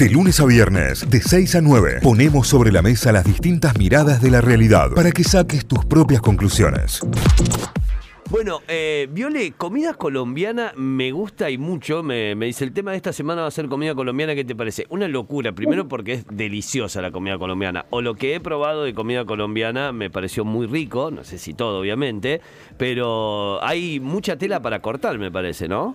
De lunes a viernes, de 6 a 9, ponemos sobre la mesa las distintas miradas de la realidad para que saques tus propias conclusiones. Bueno, eh, Viole, comida colombiana me gusta y mucho. Me, me dice, el tema de esta semana va a ser comida colombiana. ¿Qué te parece? Una locura. Primero porque es deliciosa la comida colombiana. O lo que he probado de comida colombiana me pareció muy rico. No sé si todo, obviamente. Pero hay mucha tela para cortar, me parece, ¿no?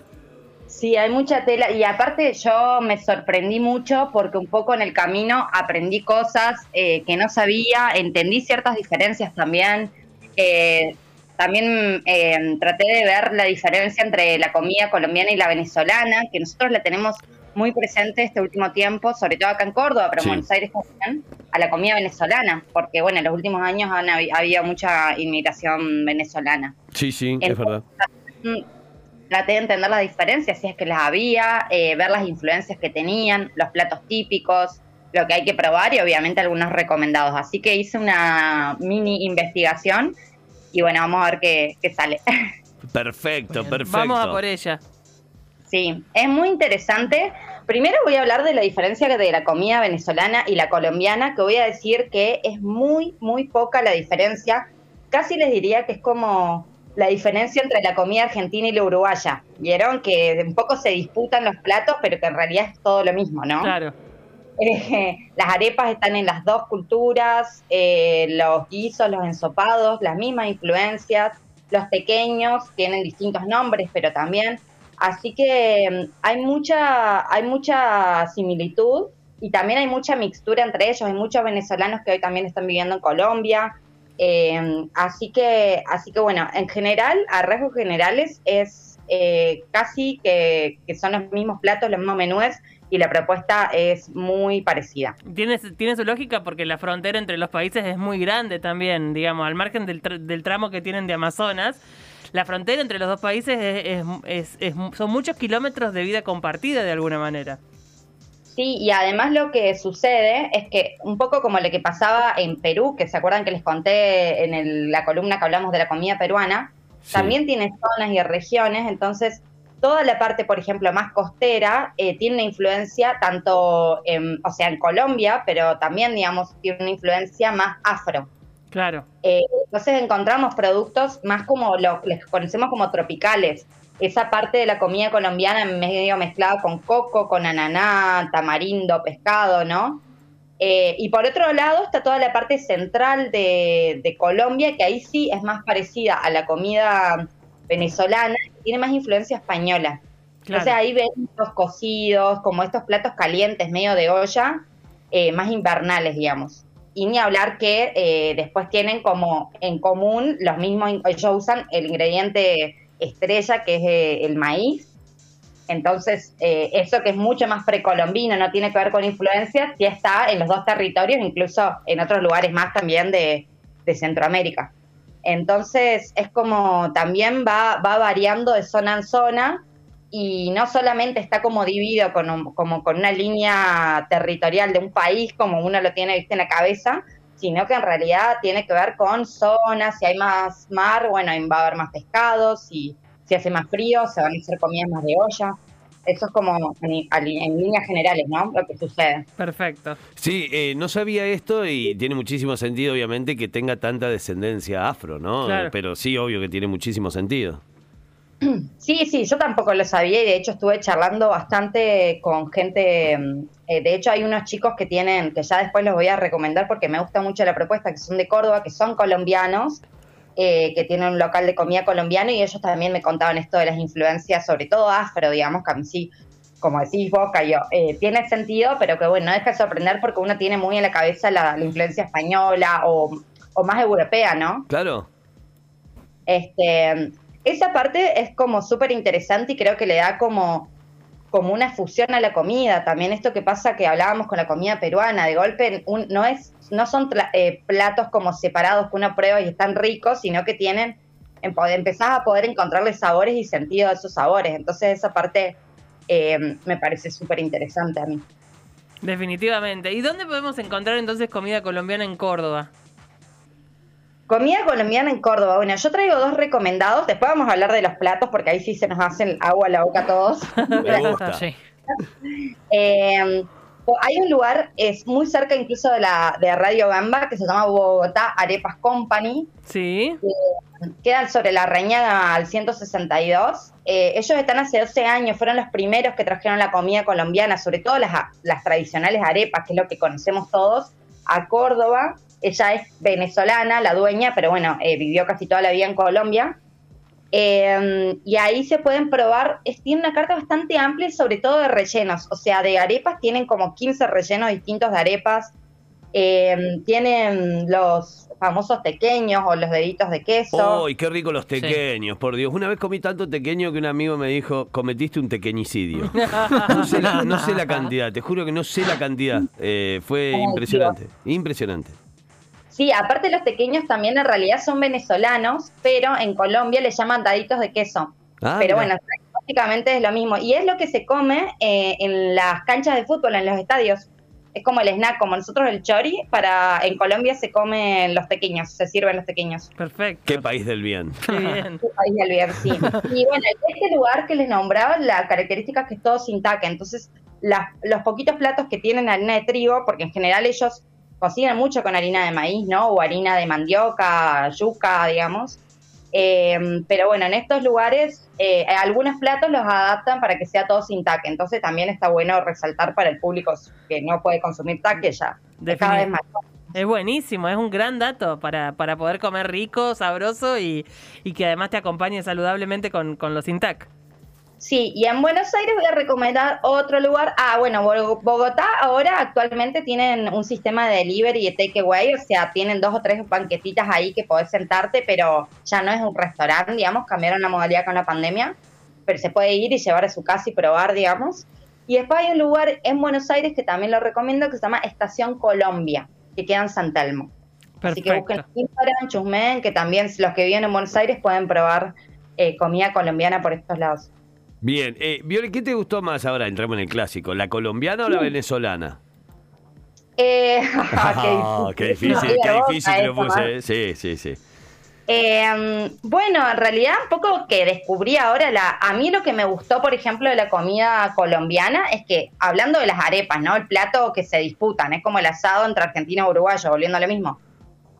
Sí, hay mucha tela y aparte yo me sorprendí mucho porque un poco en el camino aprendí cosas eh, que no sabía, entendí ciertas diferencias también. Eh, también eh, traté de ver la diferencia entre la comida colombiana y la venezolana, que nosotros la tenemos muy presente este último tiempo, sobre todo acá en Córdoba, pero en Buenos Aires también, a la comida venezolana, porque bueno, en los últimos años han habido mucha inmigración venezolana. Sí, sí, es verdad. Traté de entender las diferencias, si es que las había, eh, ver las influencias que tenían, los platos típicos, lo que hay que probar y obviamente algunos recomendados. Así que hice una mini investigación y bueno, vamos a ver qué, sale. Perfecto, perfecto. Vamos a por ella. Sí, es muy interesante. Primero voy a hablar de la diferencia de la comida venezolana y la colombiana, que voy a decir que es muy, muy poca la diferencia. Casi les diría que es como la diferencia entre la comida argentina y la uruguaya. Vieron que un poco se disputan los platos, pero que en realidad es todo lo mismo, ¿no? Claro. Eh, las arepas están en las dos culturas, eh, los guisos, los ensopados, las mismas influencias, los pequeños tienen distintos nombres, pero también. Así que mm, hay mucha, hay mucha similitud y también hay mucha mixtura entre ellos. Hay muchos venezolanos que hoy también están viviendo en Colombia. Eh, así que, así que bueno, en general, a rasgos generales es casi que, son los mismos platos, los mismos menús y la propuesta es muy parecida. Tiene, tiene su lógica porque la frontera entre los países es muy grande también, digamos, al margen del, del tramo que tienen de Amazonas. La frontera entre los dos países es, es, son muchos kilómetros de vida compartida de alguna manera. Sí, y además lo que sucede es que un poco como lo que pasaba en Perú, que se acuerdan que les conté en la columna que hablamos de la comida peruana, también tiene zonas y regiones, entonces toda la parte, por ejemplo, más costera, eh, tiene una influencia tanto, en, o sea, en Colombia, pero también, digamos, tiene una influencia más afro. Claro. Eh, entonces encontramos productos más como lo que conocemos como tropicales. Esa parte de la comida colombiana medio mezclada con coco, con ananá, tamarindo, pescado, ¿no? Eh, y por otro lado está toda la parte central de, de Colombia, que ahí sí es más parecida a la comida venezolana tiene más influencia española. Entonces ahí ven los cocidos, como estos platos calientes, medio de olla, eh, más invernales, digamos. Y ni hablar que eh, después tienen como en común los mismos, ellos usan el ingrediente estrella que es eh, el maíz. Entonces, eso que es mucho más precolombino, no tiene que ver con influencias, ya está en los dos territorios, incluso en otros lugares más también de Centroamérica. Entonces es como también va, va variando de zona en zona y no solamente está como dividido con como con una línea territorial de un país como uno lo tiene ¿viste, en la cabeza, sino que en realidad tiene que ver con zonas, si hay más mar, bueno, va a haber más pescados, si, si hace más frío, se van a hacer comidas más de olla. Eso es como en, líneas generales, ¿no? Lo que sucede. Perfecto. Sí, eh, no sabía esto y tiene muchísimo sentido, obviamente, que tenga tanta descendencia afro, ¿no? Pero sí, obvio que tiene muchísimo sentido. Sí, sí, yo tampoco lo sabía y de hecho estuve charlando bastante con gente. Mm, eh, de hecho, hay unos chicos que tienen, que ya después los voy a recomendar porque me gusta mucho la propuesta, que son de Córdoba, que son colombianos eh, que tiene un local de comida colombiano y ellos también me contaban esto de las influencias, sobre todo afro, digamos, que a mí sí, como decís vos, Cayo, eh, tiene sentido, pero que bueno, no deja de sorprender porque uno tiene muy en la cabeza la, influencia española o, o, más europea, ¿no? Claro. Este, esa parte es como súper interesante y creo que le da como como una fusión a la comida. También esto que pasa que hablábamos con la comida peruana, de golpe no, es, no son eh, platos como separados que uno prueba y están ricos, sino que tienen, empezás a poder encontrarle sabores y sentido a esos sabores. Entonces esa parte eh, me parece súper interesante a mí. Definitivamente. ¿Y dónde podemos encontrar entonces comida colombiana en Córdoba? Comida colombiana en Córdoba. Bueno, yo traigo dos recomendados. Después vamos a hablar de los platos porque ahí sí se nos hacen agua a la boca a todos. Me gusta. Eh, O- Hay un lugar, es muy cerca incluso de la de Radio Gamba, que se llama Bogotá Arepas Company. Sí. Quedan sobre la Reñaga al 162. Eh, ellos están hace 12 años, fueron los primeros que trajeron la comida colombiana, sobre todo las, las tradicionales arepas, que es lo que conocemos todos, a Córdoba. Ella es venezolana, la dueña, pero bueno, eh, vivió casi toda la vida en Colombia. Eh, y ahí se pueden probar, es, tiene una carta bastante amplia, sobre todo de rellenos, o sea, de arepas tienen como 15 rellenos distintos de arepas, Eh, tienen los famosos tequeños o los deditos de queso. ¡Uy, qué rico los tequeños, por Dios! Una vez comí tanto tequeño que un amigo me dijo, cometiste un tequeñicidio. No sé la, no sé la cantidad, te juro que no sé la cantidad. Eh, fue Ay, impresionante, impresionante. Sí, aparte los tequeños también en realidad son venezolanos, pero en Colombia le llaman daditos de queso. Ah, pero bueno, básicamente es lo mismo. Y es lo que se come eh, en las canchas de fútbol, en los estadios. Es como el snack, como nosotros el chori, para en Colombia se comen los pequeños, se sirven los pequeños. Perfecto. Qué país del bien. Qué bien. Ahí al ver, sí. Y bueno, este lugar que les nombraba, la característica es que es todo sin taca. Entonces, las- los poquitos platos que tienen harina de trigo, porque en general ellos cocinan mucho con harina de maíz, ¿no? O harina de mandioca, yuca, digamos. Eh, pero bueno, en estos lugares, eh, algunos platos los adaptan para que sea todo sin taque. Entonces, también está bueno resaltar para el público que no puede consumir taque ya. Cada vez más. Es buenísimo, es un gran dato para, para poder comer rico, sabroso y, y que además te acompañe saludablemente con, con los Intac. Sí, y en Buenos Aires voy a recomendar otro lugar. Ah, bueno, Bo- Bogotá ahora actualmente tienen un sistema de delivery y de takeaway, o sea, tienen dos o tres banquetitas ahí que podés sentarte, pero ya no es un restaurante, digamos, cambiaron la modalidad con la pandemia, pero se puede ir y llevar a su casa y probar, digamos. Y después hay un lugar en Buenos Aires que también lo recomiendo que se llama Estación Colombia, que queda en San Telmo. Así que busquen Perfecto. Instagram, chusmen, que también los que viven en Buenos Aires pueden probar eh, comida colombiana por estos lados. Bien, eh, Viole, ¿qué te gustó más ahora? Entramos en el clásico. ¿La colombiana o la venezolana? Eh, Ah, qué difícil, No, qué diga vos, difícil que lo puse. eh. Sí, sí, sí. Eh, bueno, en realidad un poco que descubrí ahora, la, a mí lo que me gustó, por ejemplo, de la comida colombiana es que, hablando de las arepas, ¿no? El plato que se disputan, es como el asado entre Argentina y Uruguayo, volviendo a lo mismo.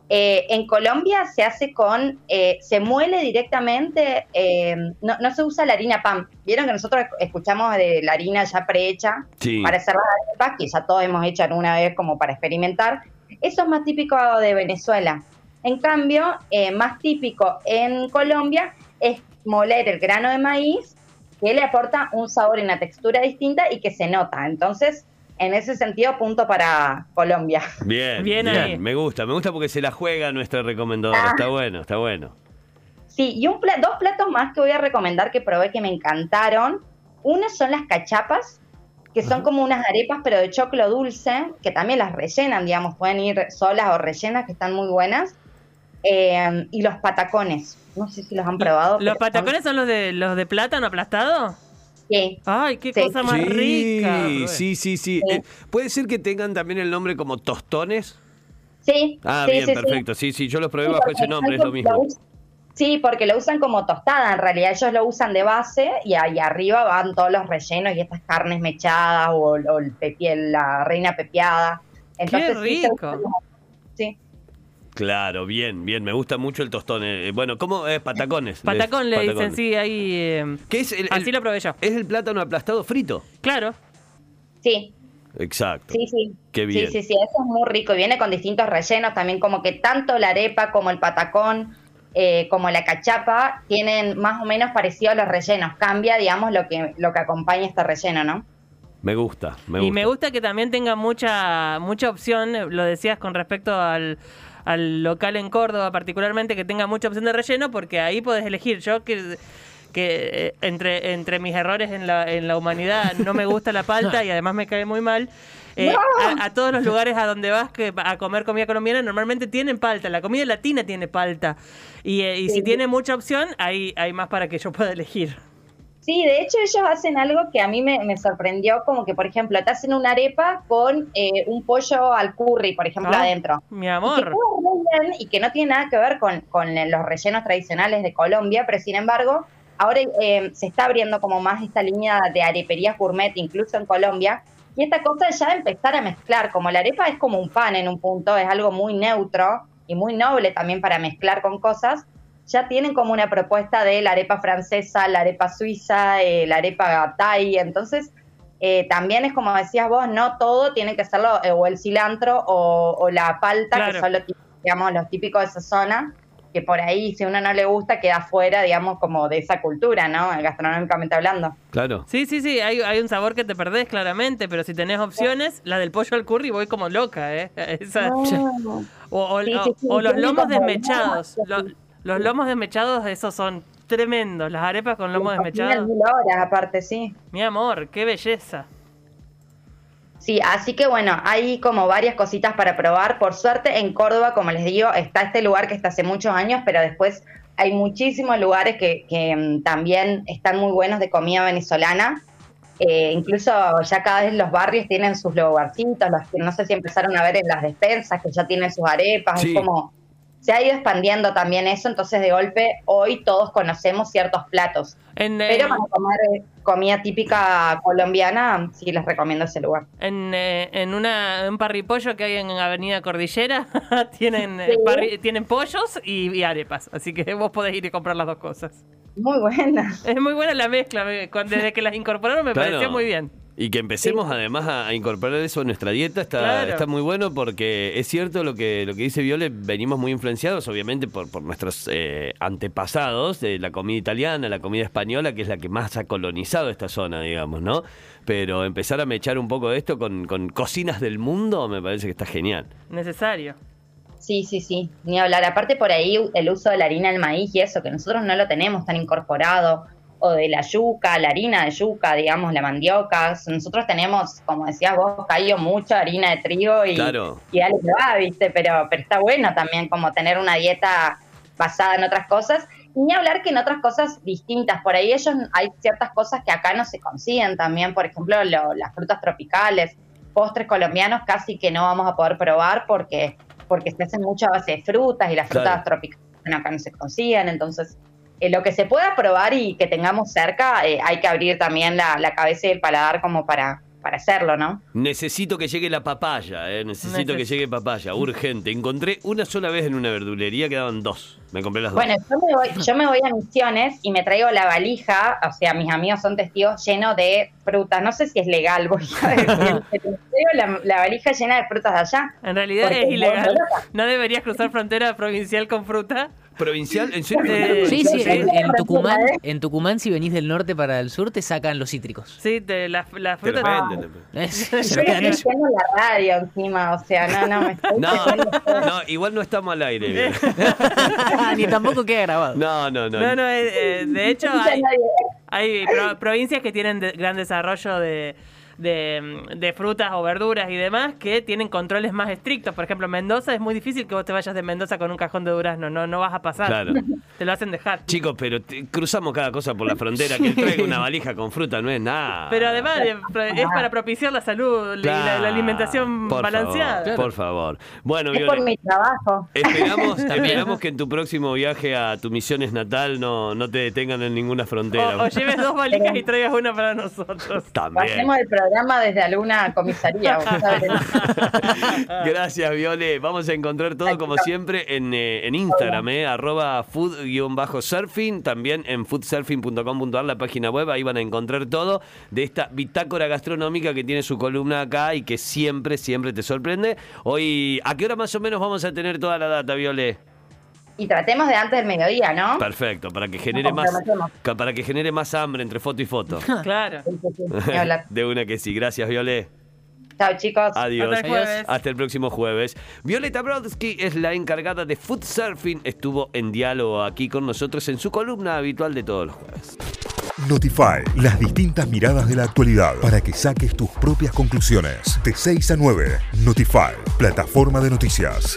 Eh, en Colombia se hace con, eh, se muele directamente, eh, no, no se usa la harina pan. Vieron que nosotros escuchamos de la harina ya prehecha Sí. para hacer las arepas, que ya todos hemos hecho alguna vez como para experimentar. Eso es más típico de Venezuela. En cambio, eh, más típico en Colombia es moler el grano de maíz, que le aporta un sabor y una textura distinta y que se nota. Entonces, en ese sentido, punto para Colombia. Bien, Bien. Me gusta, me gusta porque se la juega nuestra recomendadora. Ah. Está bueno, está bueno. Sí, y un pla- dos platos más que voy a recomendar que probé que me encantaron. Uno son las cachapas, que son como unas arepas pero de choclo dulce, que también las rellenan, digamos, pueden ir solas o rellenas, que están muy buenas. Eh, y los patacones, no sé si los han probado. ¿Los pero son- patacones son los de los de plátano aplastado? Sí, Ay, qué Sí. cosa más rica. sí, sí, sí, sí. Sí. Eh, ¿Puede ser que tengan también el nombre como tostones? sí. Ah, sí, bien, perfecto. Sí, sí, yo los probé Sí, bajo ese nombre, es lo mismo. Sí, porque lo usan como tostada, en realidad ellos lo usan de base y ahí arriba van todos los rellenos y estas carnes mechadas o, o el pepi- la reina pepiada. Entonces, sí, se rico. Sí, Claro, bien, bien. Me gusta mucho el tostón. Eh, bueno, ¿cómo es? Patacones. Patacón le Patacones. dicen, sí, ahí. eh, ¿Qué es el, así el- lo probé yo. ¿Es el plátano aplastado frito? Claro. sí, Exacto. sí, sí. Qué bien. Sí, sí, sí, eso es muy rico y viene con distintos rellenos también, como que tanto la arepa como el patacón, eh, como la cachapa, tienen más o menos parecido a los rellenos. Cambia, digamos, lo que, lo que acompaña este relleno, ¿no? Me gusta, me gusta. Y me gusta que también tenga mucha mucha opción, eh, lo decías con respecto al, al local en Córdoba particularmente, que tenga mucha opción de relleno, porque ahí podés elegir. Yo que que eh, entre, entre mis errores en la, en la humanidad no me gusta la palta y además me cae muy mal. eh, a, a todos los lugares a donde vas que, a comer comida colombiana normalmente tienen palta. La comida latina tiene palta. Y, eh, y si Sí. tiene mucha opción, hay, hay más para que yo pueda elegir. Sí, de hecho ellos hacen algo que a mí me, me sorprendió, como que, por ejemplo, te hacen una arepa con eh, un pollo al curry, por ejemplo, Ah, adentro. Mi Y que amor. y que no tiene nada que ver con, con los rellenos tradicionales de Colombia, pero sin embargo, ahora eh, se está abriendo como más esta línea de areperías gourmet, incluso en Colombia, Y esta cosa ya empezar a mezclar, como la arepa es como un pan en un punto, es algo muy neutro y muy noble también para mezclar con cosas, ya tienen como una propuesta de la arepa francesa, la arepa suiza, eh, la arepa thai, entonces eh, también es como decías vos, no todo tiene que serlo eh, o el cilantro o, o la palta, Claro. que son los, digamos, los típicos de esa zona, que por ahí si a uno no le gusta queda fuera, digamos, como de esa cultura, ¿no? Gastronómicamente hablando. Claro. Sí, sí, sí, hay, hay un sabor que te perdés claramente, pero si tenés opciones, la del pollo al curry voy como loca, ¿eh? Esa- o, o- Sí, o- sí, sí, o los lomos desmechados. Los lomos desmechados, esos son tremendos. Las arepas con lomo Cocinan desmechado. mil horas aparte, sí. Mi amor, qué belleza. Sí, así que bueno, hay como varias cositas para probar. Por suerte, en Córdoba, como les digo, está este lugar que está hace muchos años, pero después hay muchísimos lugares que, que, mm, también están muy buenos de comida venezolana. Eh, incluso ya cada vez los barrios tienen sus lugarcitos, los que no sé si empezaron a ver en las despensas, que ya tienen sus arepas, Sí. es como se ha ido expandiendo también eso, entonces de golpe hoy todos conocemos ciertos platos. En, Pero eh, para comer eh, comida típica colombiana, sí les recomiendo ese lugar. en, eh, en una, un parripollo que hay en Avenida Cordillera, tienen, eh, Sí. parri- tienen pollos y, y arepas. Así que vos podés ir y comprar las dos cosas. Muy buena. Es muy buena la mezcla. Desde que las incorporaron me Claro. pareció muy bien. Y que empecemos además a, a incorporar eso en nuestra dieta está, Claro. está muy bueno porque es cierto lo que, lo que dice Viole, venimos muy influenciados obviamente por, por nuestros eh, antepasados de la comida italiana, la comida española, que es la que más ha colonizado esta zona, digamos, ¿no? Pero empezar a mechar un poco de esto con, con cocinas del mundo me parece que está genial. Necesario. Sí, sí, sí, ni hablar. Aparte por ahí el uso de la harina del maíz y eso, que nosotros no lo tenemos tan incorporado, o de la yuca, la harina de yuca, digamos, la mandioca. Nosotros tenemos, como decías vos, Cayo, mucha harina de trigo y, Claro. y dale que va, ¿viste? Pero, pero está bueno también como tener una dieta basada en otras cosas. Y ni hablar que en otras cosas distintas. Por ahí ellos hay ciertas cosas que acá no se consiguen también. Por ejemplo, lo- las frutas tropicales, postres colombianos casi que no vamos a poder probar porque, porque se hacen mucho a base de frutas y las frutas tropicales acá no se consiguen. Entonces, eh, lo que se pueda probar y que tengamos cerca, eh, hay que abrir también la, la cabeza y el paladar como para, para hacerlo, ¿no? Necesito que llegue la papaya, eh, necesito que llegue papaya, urgente. Encontré una sola vez en una verdulería, quedaban dos. Me compré las dos. Bueno, yo me, voy, yo me voy a Misiones y me traigo la valija, o sea, mis amigos son testigos, lleno de frutas. No sé si es legal, voy a decir, pero me traigo la, la valija llena de frutas de allá. En realidad es ilegal. No deberías cruzar frontera provincial con fruta. ¿Provincial? ¿En serio? Eh, Sí, sí, Sí, en, sí. en Tucumán, ¿eh? en Tucumán, si venís del norte para el sur, te sacan los cítricos. Sí, te, la, la Te lo fruta. venden. Es- se Estoy lo quedan ellos. escuchando en la radio encima, o sea, no, no, me estoy No, no, igual no estamos al aire. bien. Ni tampoco queda grabado. No, no, no. No, no, eh, eh, de hecho hay, hay pro- provincias que tienen de- gran desarrollo de, de, de frutas o verduras y demás que tienen controles más estrictos. Por ejemplo, Mendoza es muy difícil que vos te vayas de Mendoza con un cajón de durazno, no, no vas a pasar. Claro. Te lo hacen dejar. Chicos, pero te- cruzamos cada cosa por la frontera. Que traiga una valija con fruta no es nada. Pero además eh, es para propiciar la salud y la, alimentación Por balanceada. favor, por favor. Bueno, Es por mi trabajo. esperamos, esperamos que en tu próximo viaje a tu misiones natal no, no te detengan en ninguna frontera. O, o lleves dos valijas y traigas una para nosotros. También. Hacemos el programa desde alguna comisaría. Gracias, Viole. Vamos a encontrar todo como siempre en, eh, en Instagram, eh, arroba food-surfing, también en foodsurfing.com.ar, la página web, ahí van a encontrar todo de esta bitácora gastronómica que tiene su columna acá y que siempre, siempre te sorprende. Hoy, ¿a qué hora más o menos vamos a tener toda la data, Viole? Y tratemos de antes del mediodía, ¿no? Perfecto, para que genere más, para que genere más hambre entre foto y foto. Claro. De una que sí. Gracias, Viole. Chao, chicos. Adiós. Hasta el jueves. Hasta el próximo jueves. Violeta Brodsky es la encargada de Food Surfing. Estuvo en diálogo aquí con nosotros en su columna habitual de todos los jueves. Notify, las distintas miradas de la actualidad para que saques tus propias conclusiones. De 6 a 9, Notify, plataforma de noticias.